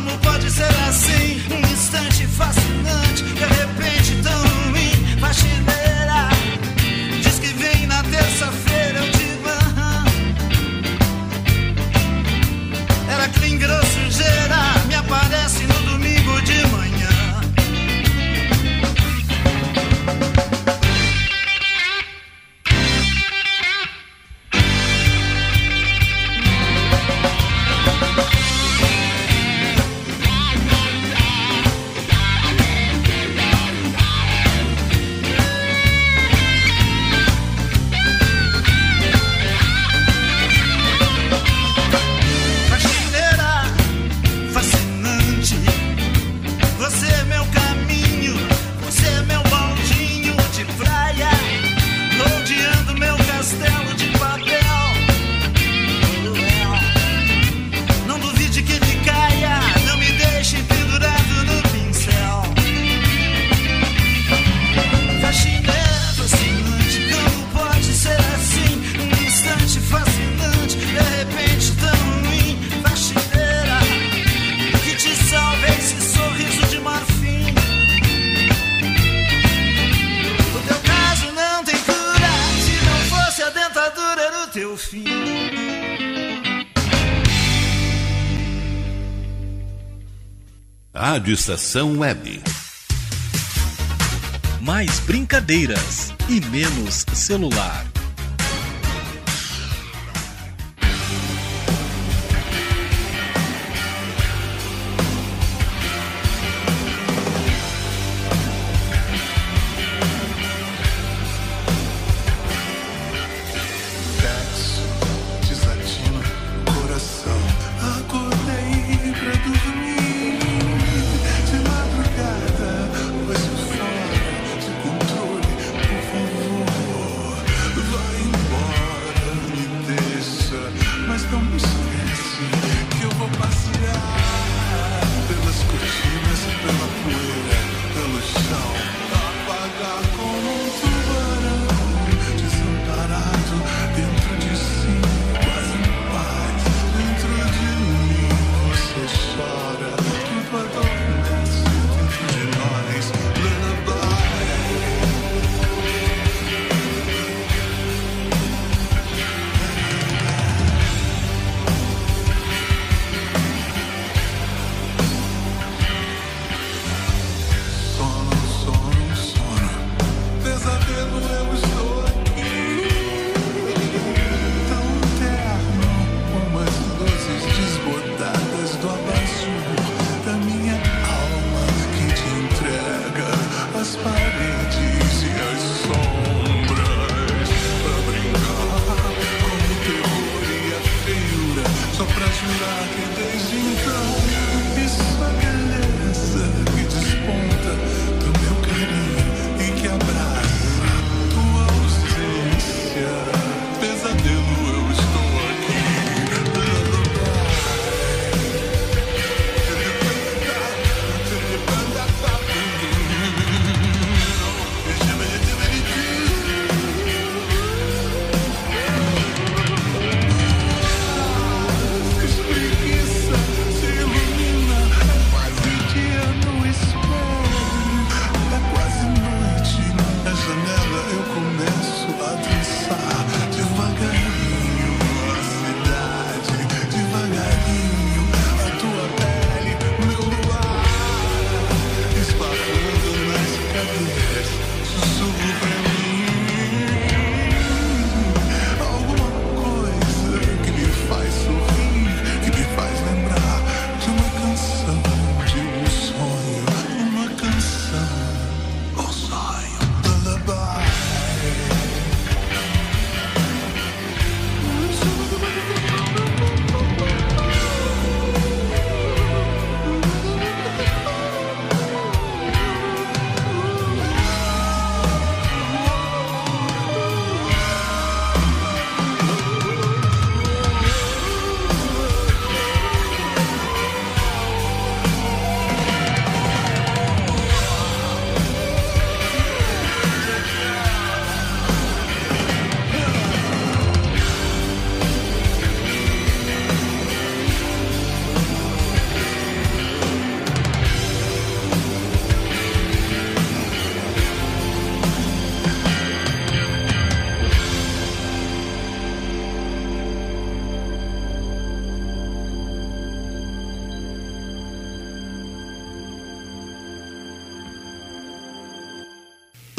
como pode ser Rádio Estação Web. Mais brincadeiras e menos celular.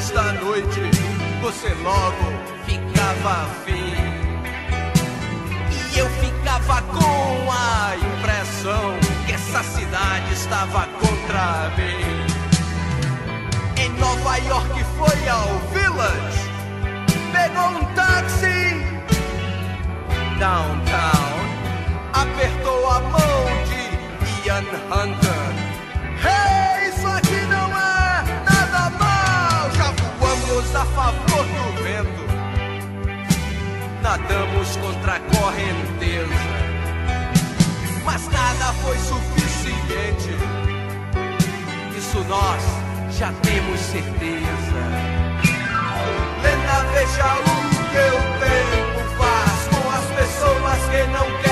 sexta noite você logo ficava afim. E eu ficava com a impressão que essa cidade estava contra mim. Em Nova York foi ao Village, pegou um táxi downtown, apertou a mão de Ian Hunter. a favor do vento. Nadamos contra a correnteza, mas nada foi suficiente. Isso nós já temos certeza. Lena, veja o que o tempo faz com as pessoas que não querem.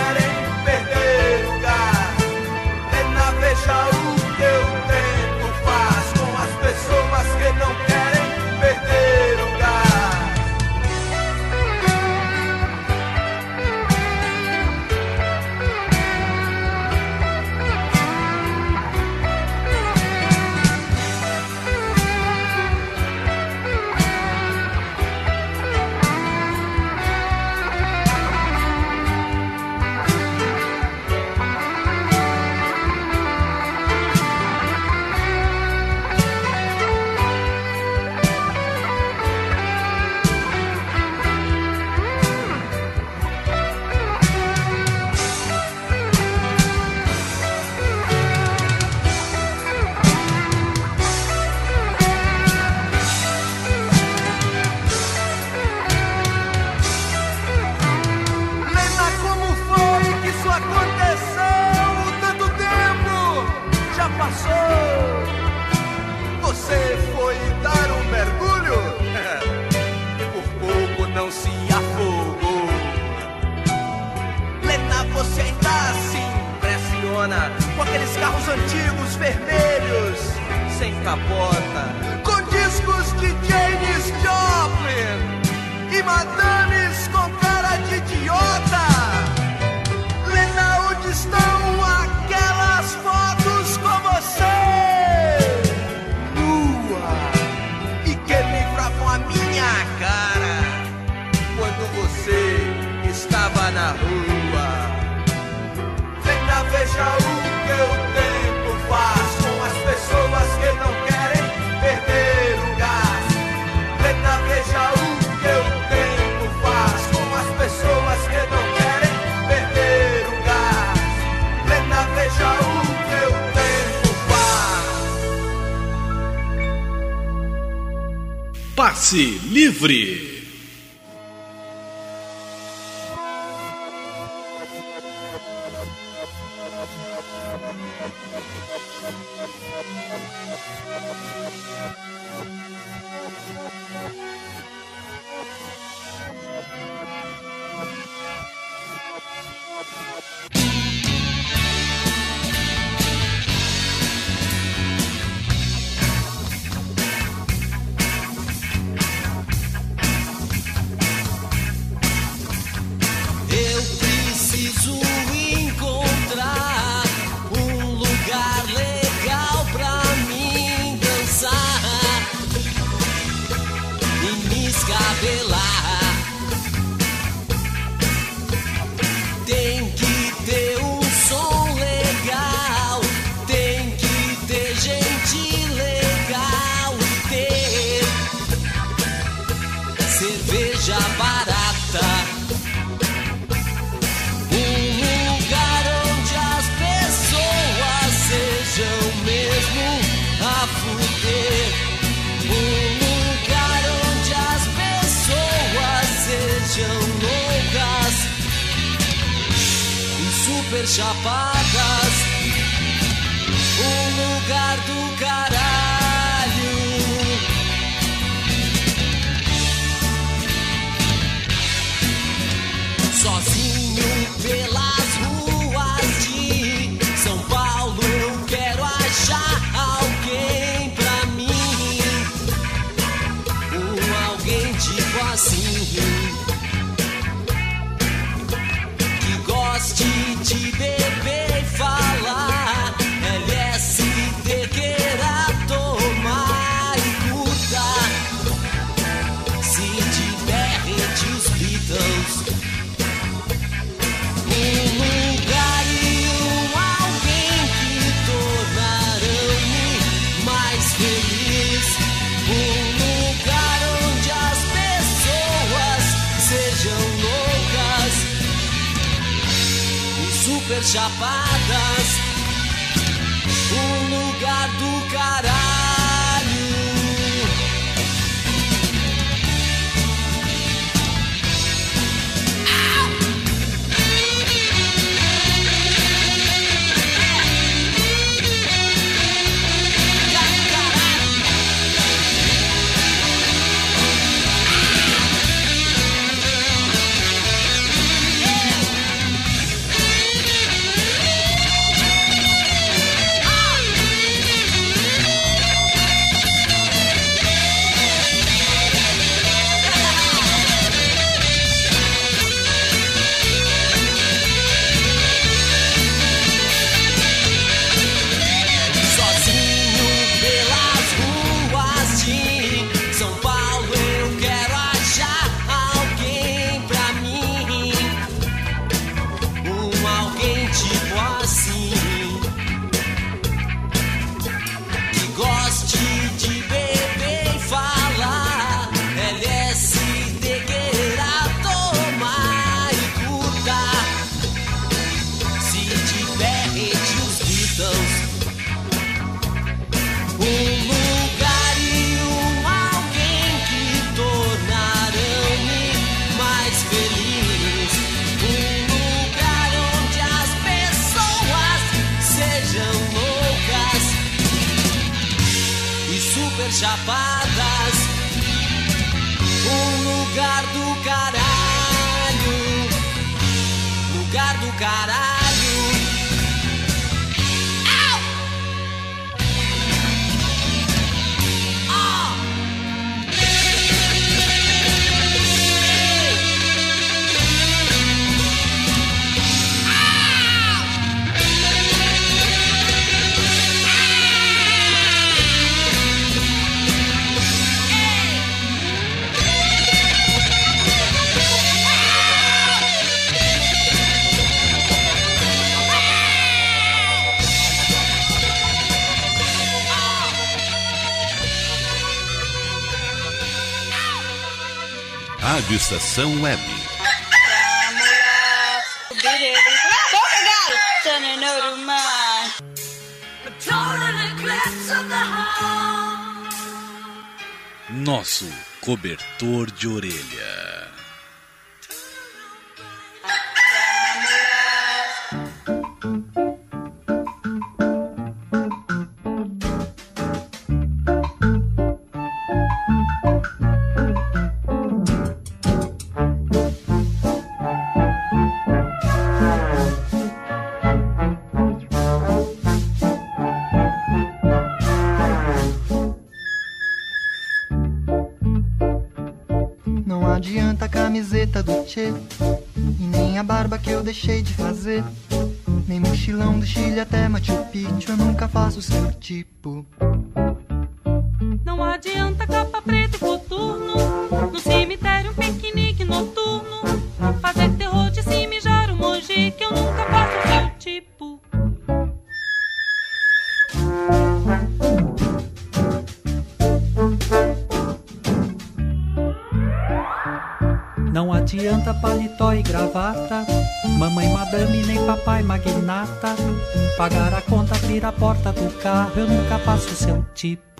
capota. Passe Livre. já parei. já passa. cara. Estação Web. Nosso cobertor de orelha. deixei de fazer. prinsip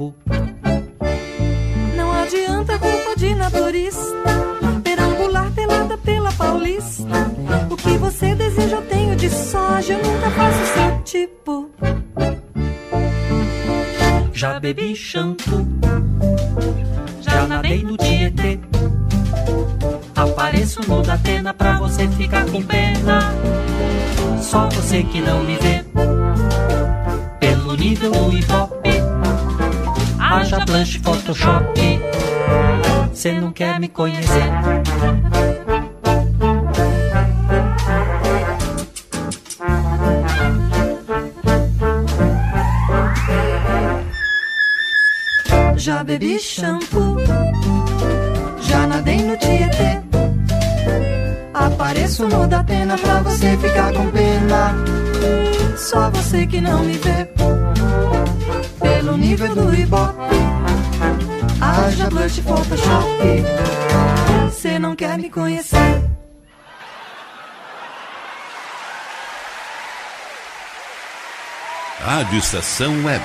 Estação Web.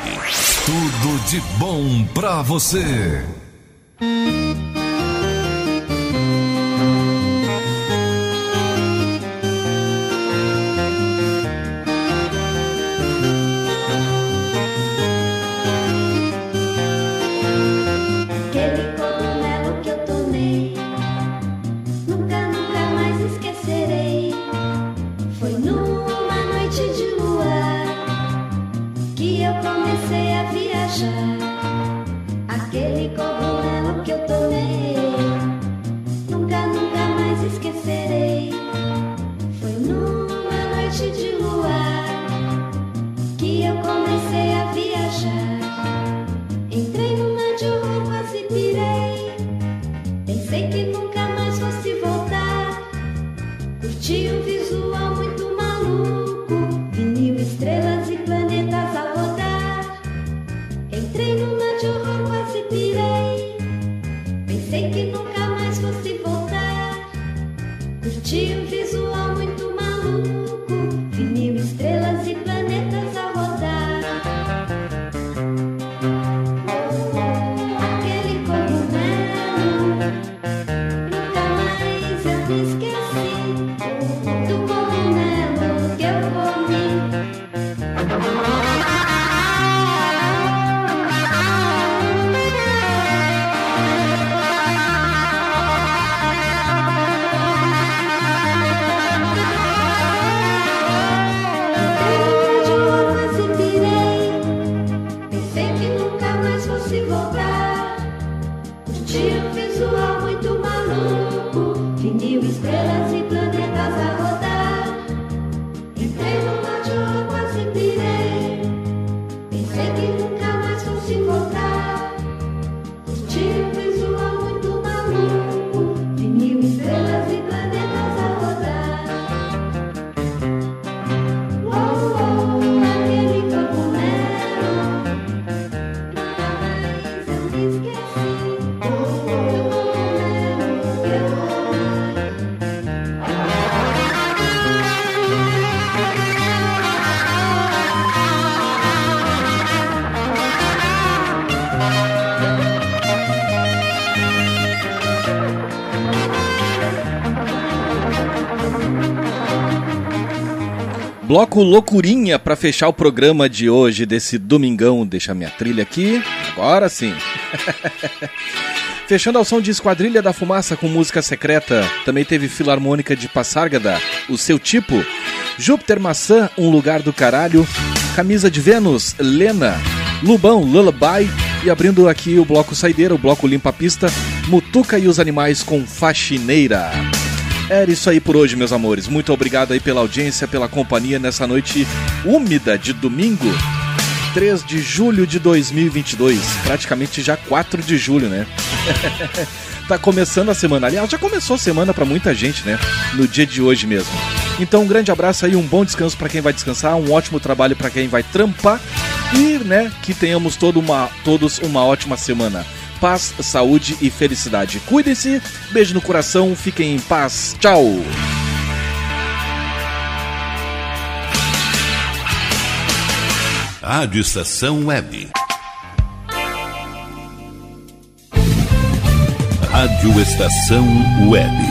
Tudo de bom pra você. Bloco loucurinha pra fechar o programa de hoje, desse domingão. Deixa minha trilha aqui. Agora sim. Fechando ao som de Esquadrilha da Fumaça com música secreta. Também teve Filarmônica de Passárgada, o seu tipo. Júpiter Maçã, Um Lugar do Caralho. Camisa de Vênus, Lena. Lubão, Lullaby. E abrindo aqui o bloco Saideira, o bloco Limpa Pista. Mutuca e os Animais com Faxineira. Era isso aí por hoje, meus amores. Muito obrigado aí pela audiência, pela companhia nessa noite úmida de domingo, 3 de julho de 2022. Praticamente já 4 de julho, né? tá começando a semana. Aliás, já começou a semana para muita gente, né? No dia de hoje mesmo. Então, um grande abraço aí, um bom descanso para quem vai descansar, um ótimo trabalho para quem vai trampar e, né, que tenhamos todo uma, todos uma ótima semana paz, saúde e felicidade. Cuidem-se, beijo no coração, fiquem em paz. Tchau! Rádio Estação Web. Rádio Estação Web.